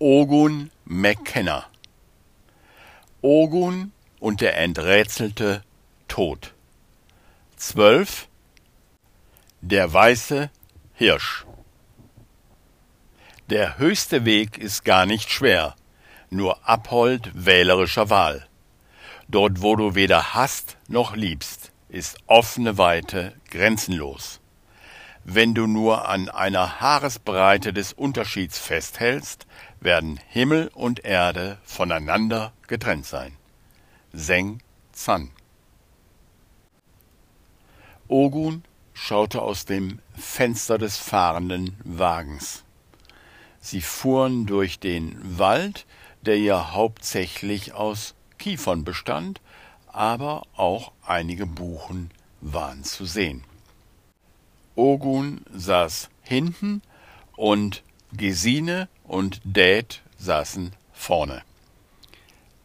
Ogun McKenna Ogun und der enträtselte Tod 12 Der weiße Hirsch Der höchste Weg ist gar nicht schwer, nur Abhold wählerischer Wahl. Dort, wo du weder hast noch liebst, ist offene Weite grenzenlos. Wenn du nur an einer Haaresbreite des Unterschieds festhältst, werden Himmel und Erde voneinander getrennt sein. Seng Zan Ogun schaute aus dem Fenster des fahrenden Wagens. Sie fuhren durch den Wald, der ja hauptsächlich aus Kiefern bestand, aber auch einige Buchen waren zu sehen. Ogun saß hinten und Gesine und Dät saßen vorne.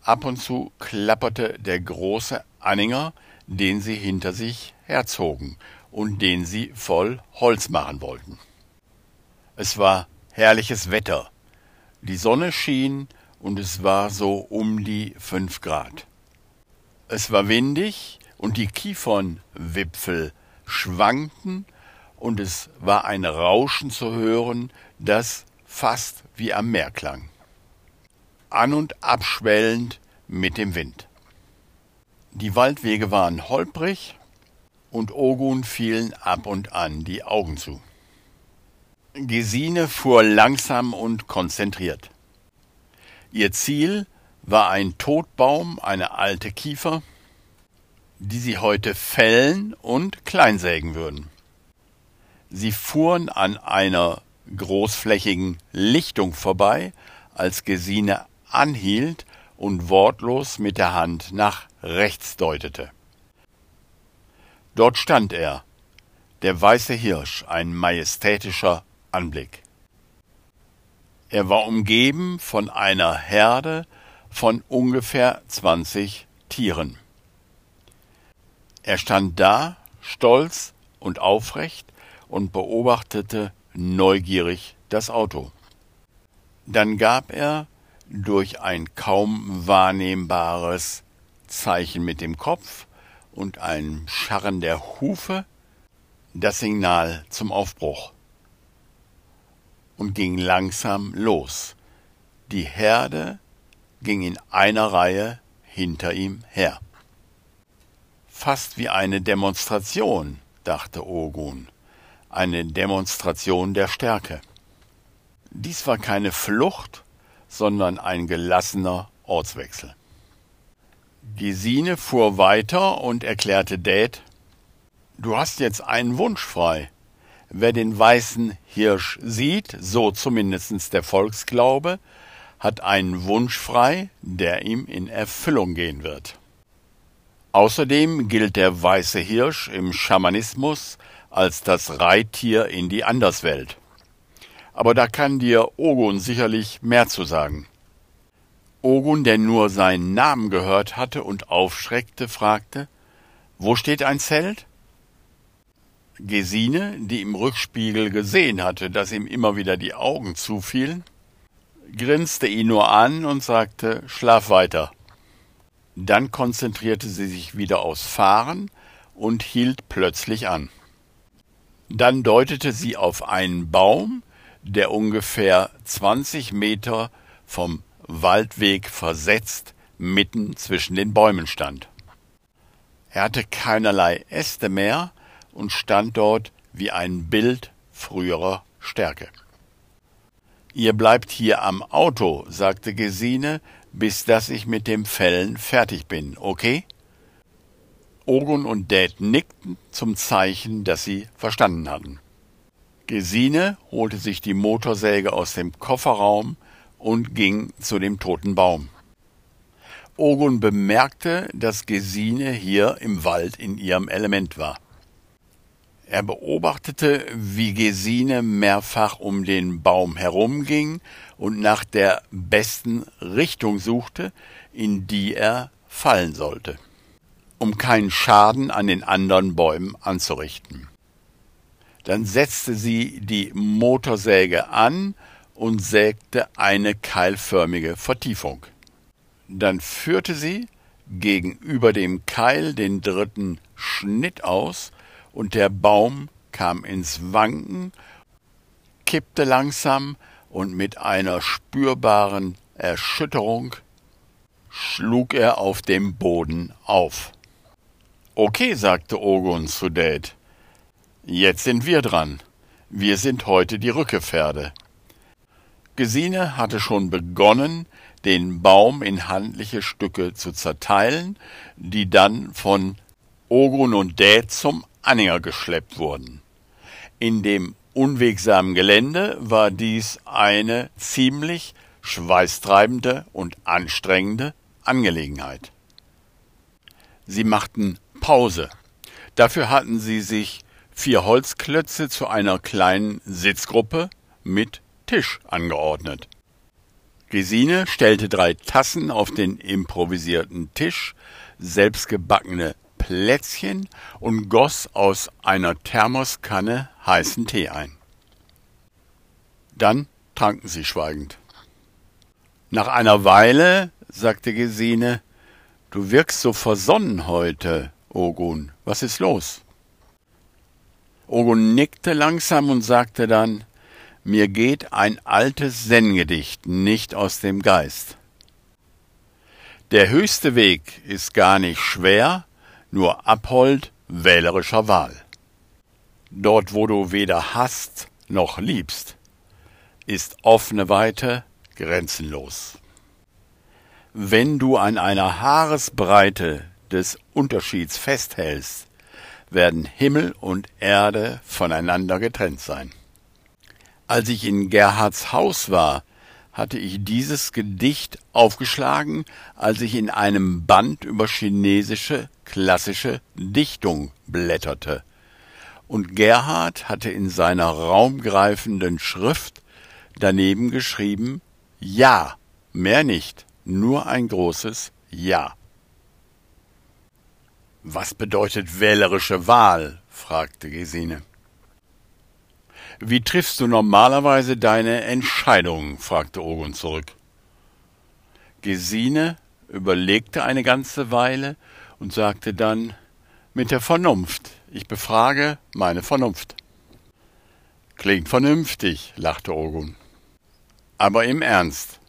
Ab und zu klapperte der große Anhänger, den sie hinter sich herzogen und den sie voll Holz machen wollten. Es war herrliches Wetter. Die Sonne schien und es war so um die fünf Grad. Es war windig und die Kiefernwipfel schwankten und es war ein Rauschen zu hören, das fast wie am Meer klang. An und abschwellend mit dem Wind. Die Waldwege waren holprig und Ogun fielen ab und an die Augen zu. Gesine fuhr langsam und konzentriert. Ihr Ziel war ein Totbaum, eine alte Kiefer, die sie heute fällen und kleinsägen würden. Sie fuhren an einer großflächigen Lichtung vorbei, als Gesine anhielt und wortlos mit der Hand nach rechts deutete. Dort stand er, der weiße Hirsch, ein majestätischer Anblick. Er war umgeben von einer Herde von ungefähr zwanzig Tieren. Er stand da, stolz und aufrecht, und beobachtete neugierig das Auto. Dann gab er durch ein kaum wahrnehmbares Zeichen mit dem Kopf und ein Scharren der Hufe das Signal zum Aufbruch und ging langsam los. Die Herde ging in einer Reihe hinter ihm her. Fast wie eine Demonstration, dachte Ogun eine Demonstration der Stärke. Dies war keine Flucht, sondern ein gelassener Ortswechsel. Gesine fuhr weiter und erklärte Dät, Du hast jetzt einen Wunsch frei. Wer den weißen Hirsch sieht, so zumindest der Volksglaube, hat einen Wunsch frei, der ihm in Erfüllung gehen wird. Außerdem gilt der weiße Hirsch im Schamanismus als das Reittier in die Anderswelt. Aber da kann dir Ogun sicherlich mehr zu sagen. Ogun, der nur seinen Namen gehört hatte und aufschreckte, fragte, wo steht ein Zelt? Gesine, die im Rückspiegel gesehen hatte, dass ihm immer wieder die Augen zufielen, grinste ihn nur an und sagte, schlaf weiter. Dann konzentrierte sie sich wieder aufs Fahren und hielt plötzlich an. Dann deutete sie auf einen Baum, der ungefähr zwanzig Meter vom Waldweg versetzt mitten zwischen den Bäumen stand. Er hatte keinerlei Äste mehr und stand dort wie ein Bild früherer Stärke. Ihr bleibt hier am Auto, sagte Gesine, bis dass ich mit dem Fällen fertig bin, okay? Ogun und Dad nickten zum Zeichen, dass sie verstanden hatten. Gesine holte sich die Motorsäge aus dem Kofferraum und ging zu dem toten Baum. Ogun bemerkte, dass Gesine hier im Wald in ihrem Element war. Er beobachtete, wie Gesine mehrfach um den Baum herumging und nach der besten Richtung suchte, in die er fallen sollte um keinen Schaden an den anderen Bäumen anzurichten. Dann setzte sie die Motorsäge an und sägte eine keilförmige Vertiefung. Dann führte sie gegenüber dem Keil den dritten Schnitt aus, und der Baum kam ins Wanken, kippte langsam und mit einer spürbaren Erschütterung schlug er auf dem Boden auf. Okay, sagte Ogun zu Date. Jetzt sind wir dran. Wir sind heute die Rückepferde. Gesine hatte schon begonnen, den Baum in handliche Stücke zu zerteilen, die dann von Ogun und Date zum Anhänger geschleppt wurden. In dem unwegsamen Gelände war dies eine ziemlich schweißtreibende und anstrengende Angelegenheit. Sie machten Pause. Dafür hatten sie sich vier Holzklötze zu einer kleinen Sitzgruppe mit Tisch angeordnet. Gesine stellte drei Tassen auf den improvisierten Tisch, selbstgebackene Plätzchen und goss aus einer Thermoskanne heißen Tee ein. Dann tranken sie schweigend. Nach einer Weile sagte Gesine, du wirkst so versonnen heute, Ogun. Was ist los? Ogun nickte langsam und sagte dann, mir geht ein altes Zen-Gedicht nicht aus dem Geist. Der höchste Weg ist gar nicht schwer, nur abhold wählerischer Wahl. Dort, wo du weder hast noch liebst, ist offene Weite grenzenlos. Wenn du an einer Haaresbreite des Unterschieds festhältst, werden Himmel und Erde voneinander getrennt sein. Als ich in Gerhards Haus war, hatte ich dieses Gedicht aufgeschlagen, als ich in einem Band über chinesische klassische Dichtung blätterte. Und Gerhard hatte in seiner raumgreifenden Schrift daneben geschrieben Ja, mehr nicht, nur ein großes Ja. Was bedeutet wählerische Wahl? fragte Gesine. Wie triffst du normalerweise deine Entscheidungen? fragte Ogun zurück. Gesine überlegte eine ganze Weile und sagte dann mit der Vernunft. Ich befrage meine Vernunft. Klingt vernünftig, lachte Ogun. Aber im Ernst,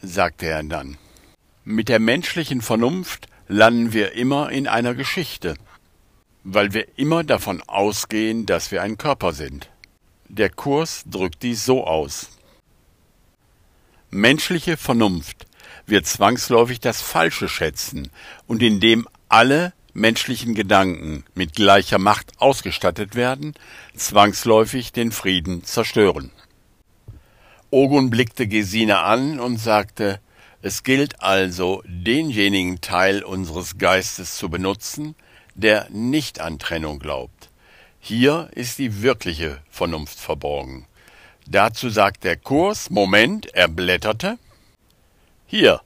sagte er dann. Mit der menschlichen Vernunft landen wir immer in einer Geschichte, weil wir immer davon ausgehen, dass wir ein Körper sind. Der Kurs drückt dies so aus. Menschliche Vernunft wird zwangsläufig das Falsche schätzen und indem alle menschlichen Gedanken mit gleicher Macht ausgestattet werden, zwangsläufig den Frieden zerstören. Ogun blickte Gesine an und sagte, es gilt also, denjenigen Teil unseres Geistes zu benutzen, der nicht an Trennung glaubt. Hier ist die wirkliche Vernunft verborgen. Dazu sagt der Kurs, Moment, er blätterte. Hier.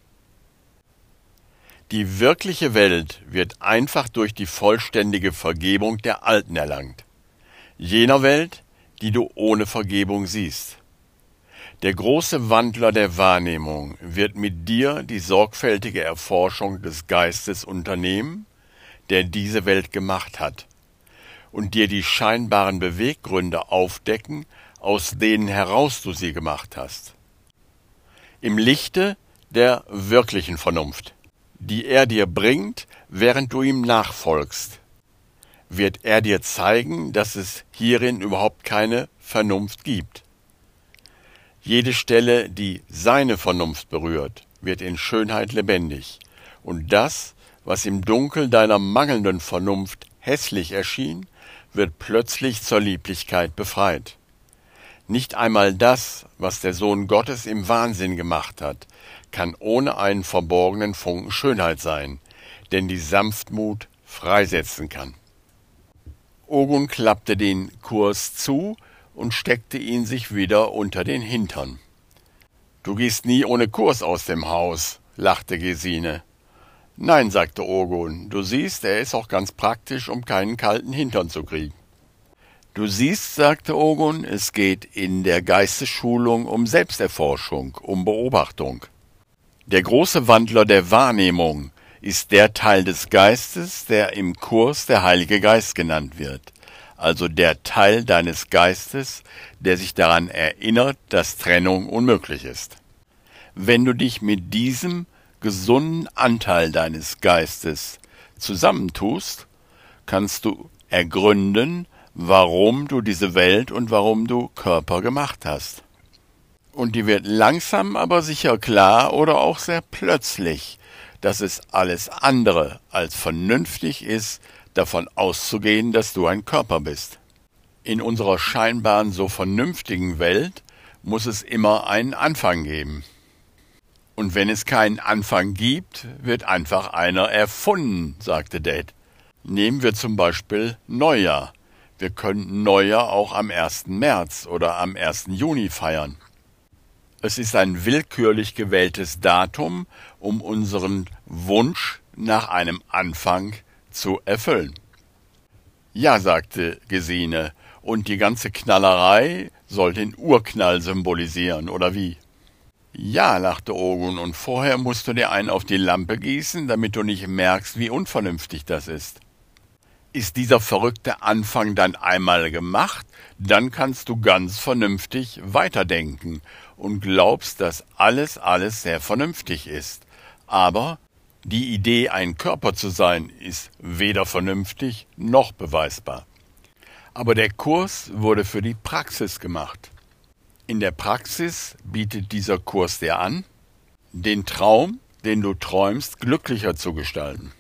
Die wirkliche Welt wird einfach durch die vollständige Vergebung der Alten erlangt. Jener Welt, die du ohne Vergebung siehst. Der große Wandler der Wahrnehmung wird mit dir die sorgfältige Erforschung des Geistes unternehmen, der diese Welt gemacht hat, und dir die scheinbaren Beweggründe aufdecken, aus denen heraus du sie gemacht hast. Im Lichte der wirklichen Vernunft, die er dir bringt, während du ihm nachfolgst, wird er dir zeigen, dass es hierin überhaupt keine Vernunft gibt. Jede Stelle, die seine Vernunft berührt, wird in Schönheit lebendig, und das, was im Dunkel deiner mangelnden Vernunft hässlich erschien, wird plötzlich zur Lieblichkeit befreit. Nicht einmal das, was der Sohn Gottes im Wahnsinn gemacht hat, kann ohne einen verborgenen Funken Schönheit sein, denn die Sanftmut freisetzen kann. Ogun klappte den Kurs zu und steckte ihn sich wieder unter den Hintern. Du gehst nie ohne Kurs aus dem Haus, lachte Gesine. Nein, sagte Ogun, du siehst, er ist auch ganz praktisch, um keinen kalten Hintern zu kriegen. Du siehst, sagte Ogun, es geht in der Geistesschulung um Selbsterforschung, um Beobachtung. Der große Wandler der Wahrnehmung ist der Teil des Geistes, der im Kurs der Heilige Geist genannt wird, also der Teil deines Geistes, der sich daran erinnert, dass Trennung unmöglich ist. Wenn du dich mit diesem gesunden Anteil deines Geistes zusammentust, kannst du ergründen, warum du diese Welt und warum du Körper gemacht hast. Und die wird langsam aber sicher klar oder auch sehr plötzlich, dass es alles andere als vernünftig ist, davon auszugehen, dass du ein Körper bist. In unserer scheinbar so vernünftigen Welt muss es immer einen Anfang geben. Und wenn es keinen Anfang gibt, wird einfach einer erfunden, sagte Dad. Nehmen wir zum Beispiel Neujahr. Wir können Neujahr auch am 1. März oder am 1. Juni feiern. Es ist ein willkürlich gewähltes Datum, um unseren Wunsch nach einem Anfang zu erfüllen. Ja, sagte Gesine, und die ganze Knallerei soll den Urknall symbolisieren, oder wie? Ja, lachte Ogun, und vorher musst du dir einen auf die Lampe gießen, damit du nicht merkst, wie unvernünftig das ist. Ist dieser verrückte Anfang dann einmal gemacht, dann kannst du ganz vernünftig weiterdenken und glaubst, dass alles, alles sehr vernünftig ist. Aber die Idee, ein Körper zu sein, ist weder vernünftig noch beweisbar. Aber der Kurs wurde für die Praxis gemacht. In der Praxis bietet dieser Kurs dir an, den Traum, den du träumst, glücklicher zu gestalten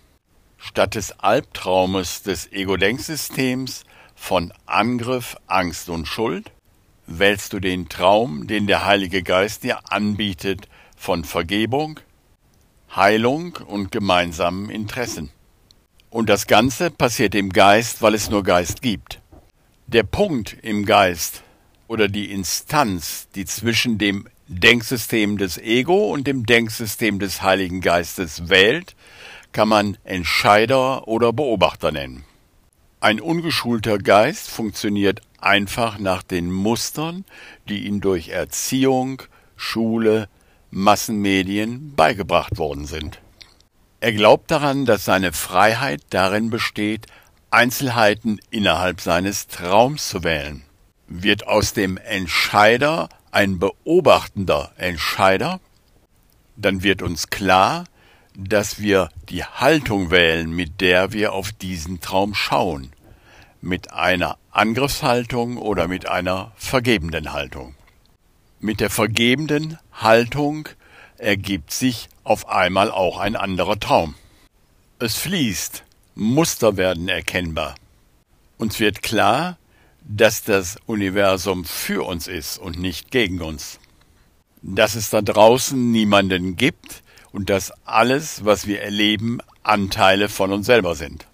statt des Albtraumes des Ego-Denksystems von Angriff, Angst und Schuld, wählst du den Traum, den der Heilige Geist dir anbietet, von Vergebung, Heilung und gemeinsamen Interessen. Und das Ganze passiert im Geist, weil es nur Geist gibt. Der Punkt im Geist oder die Instanz, die zwischen dem Denksystem des Ego und dem Denksystem des Heiligen Geistes wählt, kann man Entscheider oder Beobachter nennen. Ein ungeschulter Geist funktioniert einfach nach den Mustern, die ihm durch Erziehung, Schule, Massenmedien beigebracht worden sind. Er glaubt daran, dass seine Freiheit darin besteht, Einzelheiten innerhalb seines Traums zu wählen. Wird aus dem Entscheider ein beobachtender Entscheider, dann wird uns klar, dass wir die Haltung wählen, mit der wir auf diesen Traum schauen, mit einer Angriffshaltung oder mit einer vergebenden Haltung. Mit der vergebenden Haltung ergibt sich auf einmal auch ein anderer Traum. Es fließt, Muster werden erkennbar. Uns wird klar, dass das Universum für uns ist und nicht gegen uns. Dass es da draußen niemanden gibt, und dass alles, was wir erleben, Anteile von uns selber sind.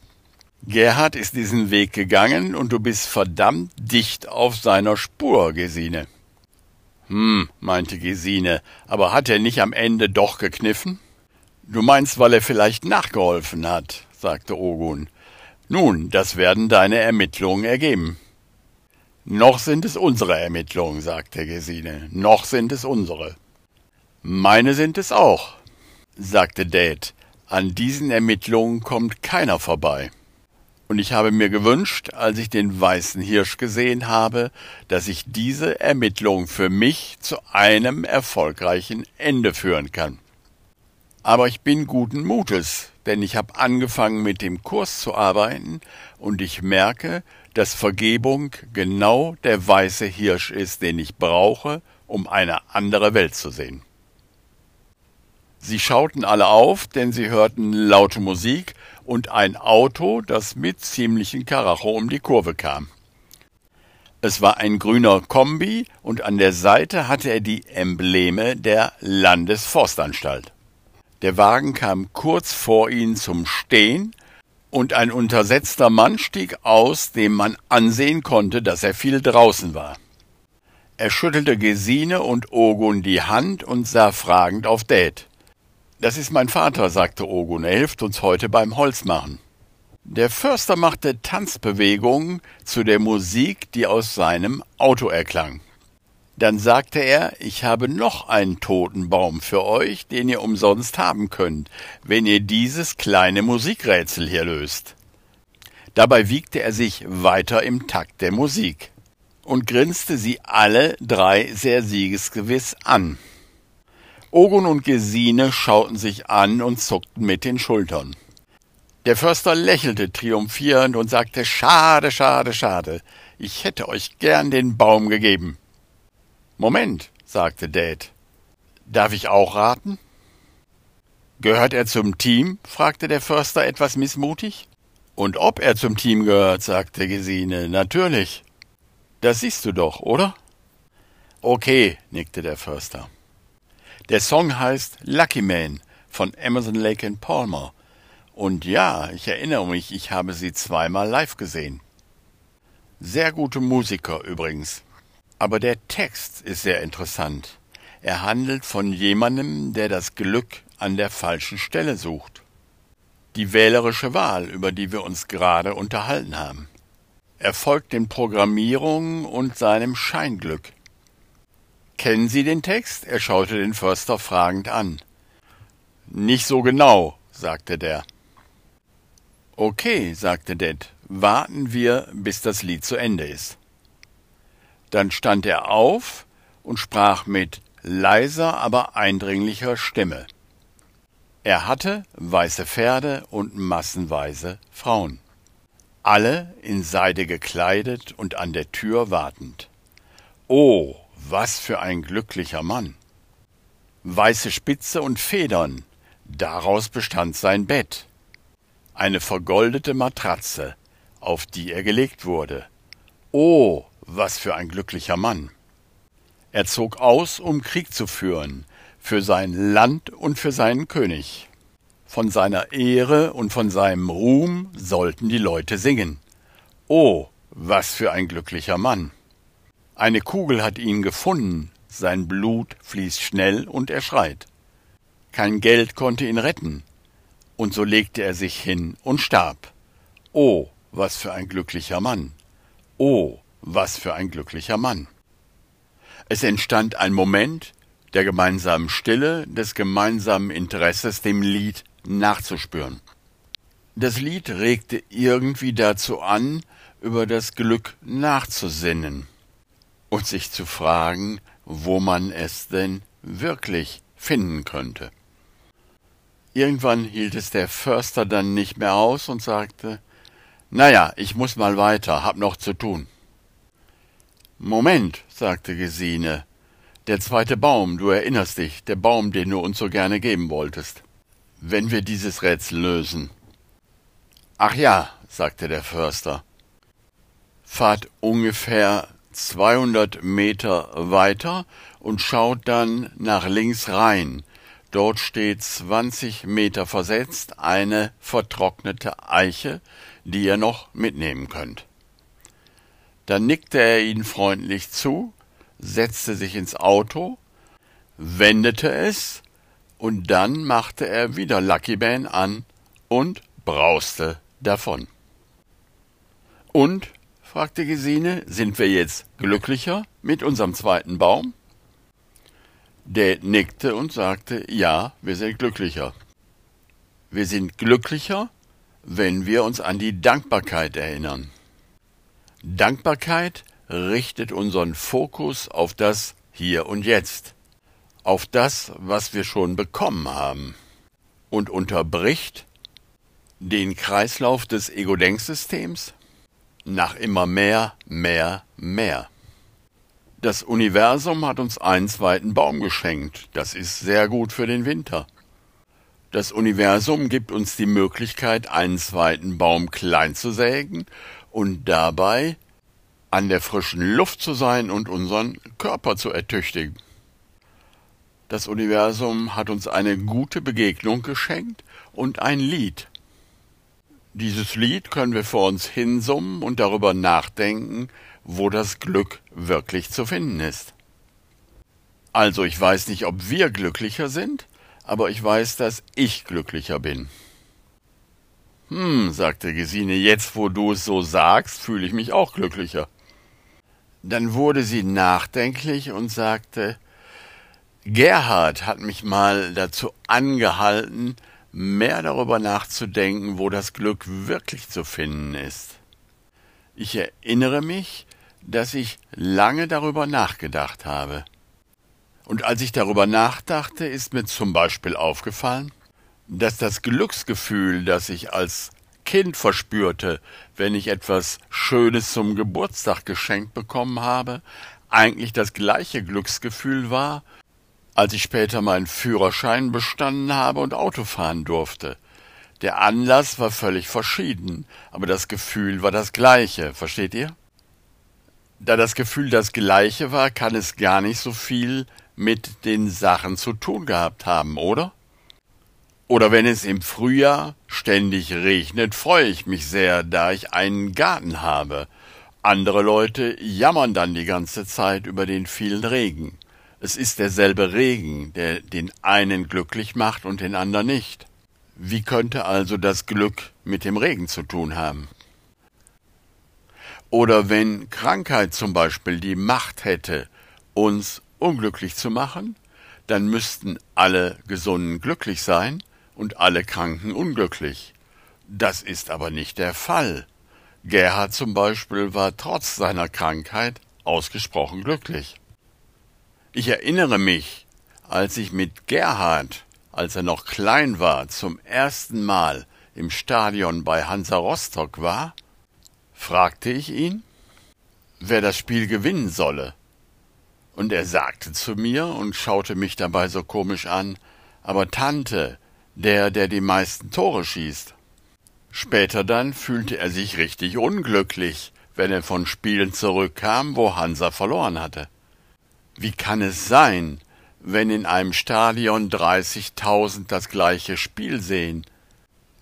Gerhard ist diesen Weg gegangen und du bist verdammt dicht auf seiner Spur, Gesine. Hm, meinte Gesine, aber hat er nicht am Ende doch gekniffen? Du meinst, weil er vielleicht nachgeholfen hat, sagte Ogun. Nun, das werden deine Ermittlungen ergeben. Noch sind es unsere Ermittlungen, sagte Gesine. Noch sind es unsere. Meine sind es auch, sagte Dad, an diesen Ermittlungen kommt keiner vorbei. Und ich habe mir gewünscht, als ich den weißen Hirsch gesehen habe, dass ich diese Ermittlung für mich zu einem erfolgreichen Ende führen kann. Aber ich bin guten Mutes, denn ich habe angefangen mit dem Kurs zu arbeiten und ich merke, dass Vergebung genau der weiße Hirsch ist, den ich brauche, um eine andere Welt zu sehen. Sie schauten alle auf, denn sie hörten laute Musik und ein Auto, das mit ziemlichen Karacho um die Kurve kam. Es war ein grüner Kombi und an der Seite hatte er die Embleme der Landesforstanstalt. Der Wagen kam kurz vor ihnen zum Stehen und ein untersetzter Mann stieg aus, dem man ansehen konnte, dass er viel draußen war. Er schüttelte Gesine und Ogun die Hand und sah fragend auf Dad. Das ist mein Vater, sagte Ogun. Er hilft uns heute beim Holzmachen. Der Förster machte Tanzbewegungen zu der Musik, die aus seinem Auto erklang. Dann sagte er, ich habe noch einen toten Baum für euch, den ihr umsonst haben könnt, wenn ihr dieses kleine Musikrätsel hier löst. Dabei wiegte er sich weiter im Takt der Musik und grinste sie alle drei sehr siegesgewiss an. Ogun und Gesine schauten sich an und zuckten mit den Schultern. Der Förster lächelte triumphierend und sagte Schade, schade, schade. Ich hätte euch gern den Baum gegeben. Moment, sagte Dad. Darf ich auch raten? Gehört er zum Team? fragte der Förster etwas missmutig. Und ob er zum Team gehört, sagte Gesine, natürlich. Das siehst du doch, oder? Okay, nickte der Förster. Der Song heißt Lucky Man von Emerson Lake and Palmer. Und ja, ich erinnere mich, ich habe sie zweimal live gesehen. Sehr gute Musiker übrigens. Aber der Text ist sehr interessant. Er handelt von jemandem, der das Glück an der falschen Stelle sucht. Die wählerische Wahl, über die wir uns gerade unterhalten haben. Er folgt den Programmierungen und seinem Scheinglück. Kennen Sie den Text? Er schaute den Förster fragend an. Nicht so genau, sagte der. Okay, sagte Dad, warten wir, bis das Lied zu Ende ist. Dann stand er auf und sprach mit leiser, aber eindringlicher Stimme. Er hatte weiße Pferde und massenweise Frauen, alle in Seide gekleidet und an der Tür wartend. Oh, was für ein glücklicher Mann! Weiße Spitze und Federn, daraus bestand sein Bett. Eine vergoldete Matratze, auf die er gelegt wurde. Oh, was für ein glücklicher Mann. Er zog aus, um Krieg zu führen, für sein Land und für seinen König. Von seiner Ehre und von seinem Ruhm sollten die Leute singen. Oh, was für ein glücklicher Mann. Eine Kugel hat ihn gefunden, sein Blut fließt schnell und er schreit. Kein Geld konnte ihn retten, und so legte er sich hin und starb. Oh, was für ein glücklicher Mann. Oh, was für ein glücklicher Mann. Es entstand ein Moment der gemeinsamen Stille, des gemeinsamen Interesses, dem Lied nachzuspüren. Das Lied regte irgendwie dazu an, über das Glück nachzusinnen und sich zu fragen, wo man es denn wirklich finden könnte. Irgendwann hielt es der Förster dann nicht mehr aus und sagte, Naja, ich muss mal weiter, hab noch zu tun. Moment, sagte Gesine, der zweite Baum, du erinnerst dich, der Baum, den du uns so gerne geben wolltest. Wenn wir dieses Rätsel lösen. Ach ja, sagte der Förster. Fahrt ungefähr zweihundert Meter weiter und schaut dann nach links rein. Dort steht zwanzig Meter versetzt eine vertrocknete Eiche, die ihr noch mitnehmen könnt. Dann nickte er ihnen freundlich zu, setzte sich ins Auto, wendete es, und dann machte er wieder Lucky Man an und brauste davon. Und, fragte Gesine, sind wir jetzt glücklicher mit unserem zweiten Baum? Der nickte und sagte, ja, wir sind glücklicher. Wir sind glücklicher, wenn wir uns an die Dankbarkeit erinnern. Dankbarkeit richtet unseren Fokus auf das Hier und Jetzt, auf das, was wir schon bekommen haben, und unterbricht den Kreislauf des Ego-Denksystems nach immer mehr, mehr, mehr. Das Universum hat uns einen zweiten Baum geschenkt. Das ist sehr gut für den Winter. Das Universum gibt uns die Möglichkeit, einen zweiten Baum klein zu sägen und dabei an der frischen Luft zu sein und unseren Körper zu ertüchtigen. Das Universum hat uns eine gute Begegnung geschenkt und ein Lied. Dieses Lied können wir vor uns hinsummen und darüber nachdenken, wo das Glück wirklich zu finden ist. Also ich weiß nicht, ob wir glücklicher sind, aber ich weiß, dass ich glücklicher bin. Hm, sagte Gesine, jetzt wo du es so sagst, fühle ich mich auch glücklicher. Dann wurde sie nachdenklich und sagte, Gerhard hat mich mal dazu angehalten, mehr darüber nachzudenken, wo das Glück wirklich zu finden ist. Ich erinnere mich, dass ich lange darüber nachgedacht habe. Und als ich darüber nachdachte, ist mir zum Beispiel aufgefallen, dass das Glücksgefühl, das ich als Kind verspürte, wenn ich etwas Schönes zum Geburtstag geschenkt bekommen habe, eigentlich das gleiche Glücksgefühl war, als ich später meinen Führerschein bestanden habe und Auto fahren durfte. Der Anlass war völlig verschieden, aber das Gefühl war das gleiche, versteht ihr? Da das Gefühl das gleiche war, kann es gar nicht so viel mit den Sachen zu tun gehabt haben, oder? Oder wenn es im Frühjahr ständig regnet, freue ich mich sehr, da ich einen Garten habe. Andere Leute jammern dann die ganze Zeit über den vielen Regen. Es ist derselbe Regen, der den einen glücklich macht und den anderen nicht. Wie könnte also das Glück mit dem Regen zu tun haben? Oder wenn Krankheit zum Beispiel die Macht hätte, uns unglücklich zu machen, dann müssten alle Gesunden glücklich sein und alle Kranken unglücklich. Das ist aber nicht der Fall. Gerhard zum Beispiel war trotz seiner Krankheit ausgesprochen glücklich. Ich erinnere mich, als ich mit Gerhard, als er noch klein war, zum ersten Mal im Stadion bei Hansa Rostock war, fragte ich ihn, wer das Spiel gewinnen solle. Und er sagte zu mir und schaute mich dabei so komisch an, aber Tante, der, der die meisten Tore schießt. Später dann fühlte er sich richtig unglücklich, wenn er von Spielen zurückkam, wo Hansa verloren hatte. Wie kann es sein, wenn in einem Stadion 30.000 das gleiche Spiel sehen,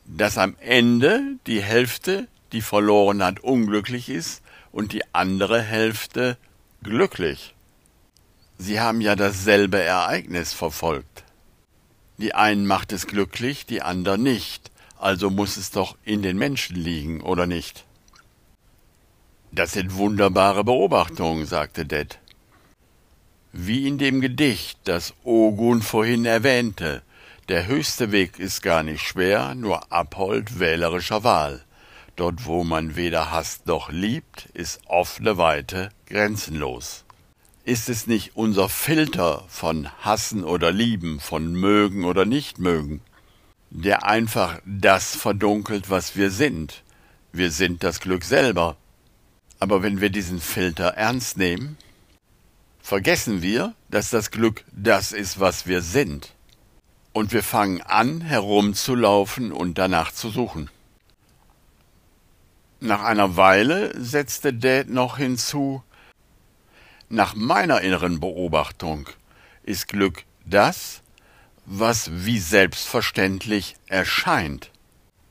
dass am Ende die Hälfte, die verloren hat, unglücklich ist und die andere Hälfte glücklich? Sie haben ja dasselbe Ereignis verfolgt. Die einen macht es glücklich, die anderen nicht, also muss es doch in den Menschen liegen, oder nicht? Das sind wunderbare Beobachtungen, sagte Ded. Wie in dem Gedicht, das Ogun vorhin erwähnte, der höchste Weg ist gar nicht schwer, nur Abhold wählerischer Wahl. Dort, wo man weder hasst noch liebt, ist offene Weite grenzenlos. Ist es nicht unser Filter von Hassen oder Lieben, von Mögen oder Nichtmögen, der einfach das verdunkelt, was wir sind? Wir sind das Glück selber. Aber wenn wir diesen Filter ernst nehmen, vergessen wir, dass das Glück das ist, was wir sind. Und wir fangen an, herumzulaufen und danach zu suchen. Nach einer Weile setzte Dad noch hinzu, nach meiner inneren Beobachtung ist Glück das, was wie selbstverständlich erscheint.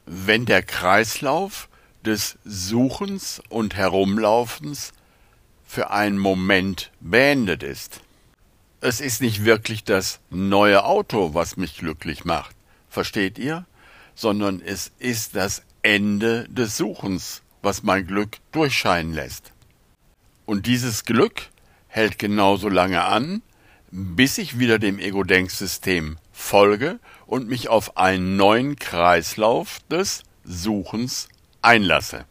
Wenn der Kreislauf des Suchens und Herumlaufens für einen Moment beendet ist. Es ist nicht wirklich das neue Auto, was mich glücklich macht, versteht ihr? Sondern es ist das Ende des Suchens, was mein Glück durchscheinen lässt. Und dieses Glück hält genauso lange an, bis ich wieder dem Ego-Denksystem folge und mich auf einen neuen Kreislauf des Suchens einlasse.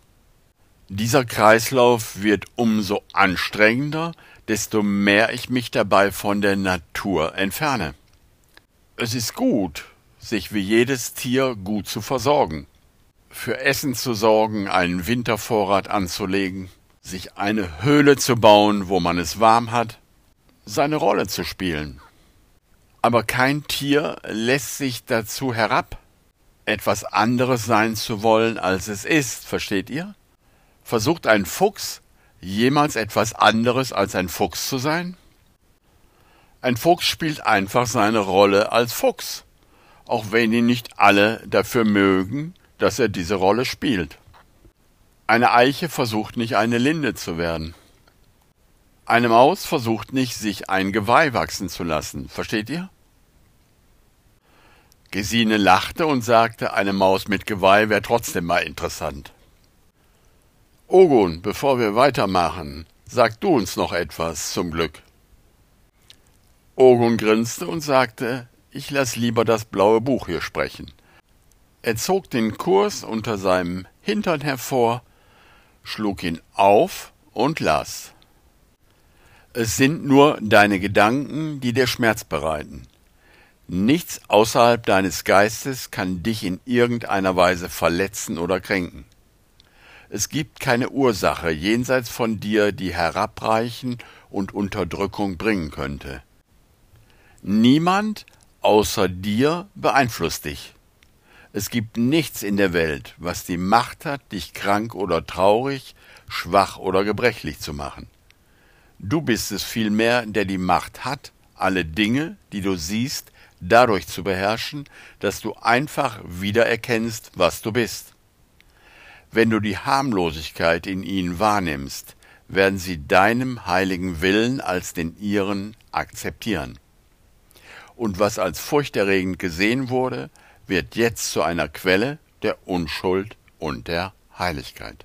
Dieser Kreislauf wird umso anstrengender, desto mehr ich mich dabei von der Natur entferne. Es ist gut, sich wie jedes Tier gut zu versorgen, für Essen zu sorgen, einen Wintervorrat anzulegen, sich eine Höhle zu bauen, wo man es warm hat, seine Rolle zu spielen. Aber kein Tier lässt sich dazu herab, etwas anderes sein zu wollen, als es ist, versteht ihr? Versucht ein Fuchs jemals etwas anderes als ein Fuchs zu sein? Ein Fuchs spielt einfach seine Rolle als Fuchs, auch wenn ihn nicht alle dafür mögen, dass er diese Rolle spielt. Eine Eiche versucht nicht eine Linde zu werden. Eine Maus versucht nicht, sich ein Geweih wachsen zu lassen. Versteht ihr? Gesine lachte und sagte, eine Maus mit Geweih wäre trotzdem mal interessant. Ogun, bevor wir weitermachen, sag du uns noch etwas zum Glück. Ogun grinste und sagte, ich lass lieber das blaue Buch hier sprechen. Er zog den Kurs unter seinem Hintern hervor, schlug ihn auf und las. Es sind nur deine Gedanken, die dir Schmerz bereiten. Nichts außerhalb deines Geistes kann dich in irgendeiner Weise verletzen oder kränken. Es gibt keine Ursache jenseits von dir, die Herabreichen und Unterdrückung bringen könnte. Niemand außer dir beeinflusst dich. Es gibt nichts in der Welt, was die Macht hat, dich krank oder traurig, schwach oder gebrechlich zu machen. Du bist es vielmehr, der die Macht hat, alle Dinge, die du siehst, dadurch zu beherrschen, dass du einfach wiedererkennst, was du bist. Wenn du die Harmlosigkeit in ihnen wahrnimmst, werden sie deinem heiligen Willen als den ihren akzeptieren. Und was als furchterregend gesehen wurde, wird jetzt zu einer Quelle der Unschuld und der Heiligkeit.